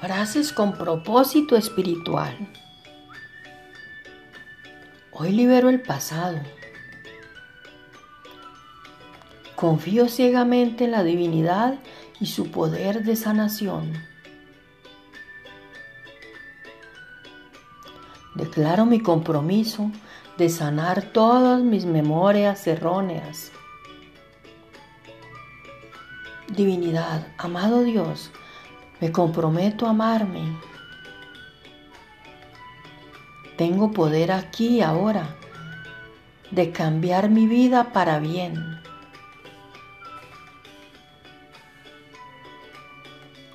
Frases con propósito espiritual. Hoy libero el pasado. Confío ciegamente en la divinidad y su poder de sanación. Declaro mi compromiso de sanar todas mis memorias erróneas. Divinidad, amado Dios, me comprometo a amarme. Tengo poder aquí y ahora de cambiar mi vida para bien.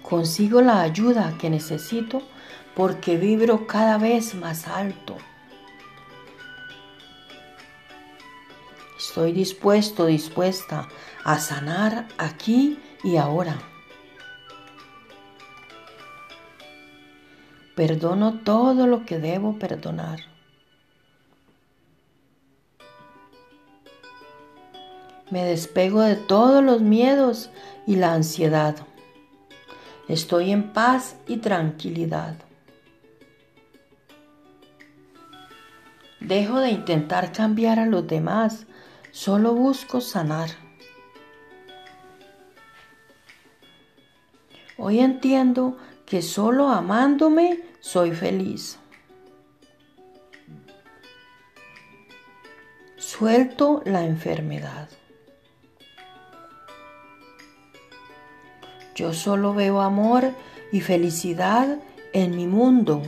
Consigo la ayuda que necesito porque vibro cada vez más alto. Estoy dispuesto, dispuesta a sanar aquí y ahora. Perdono todo lo que debo perdonar. Me despego de todos los miedos y la ansiedad. Estoy en paz y tranquilidad. Dejo de intentar cambiar a los demás, solo busco sanar. Hoy entiendo que solo amándome soy feliz. Suelto la enfermedad. Yo solo veo amor y felicidad en mi mundo.